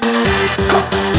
Música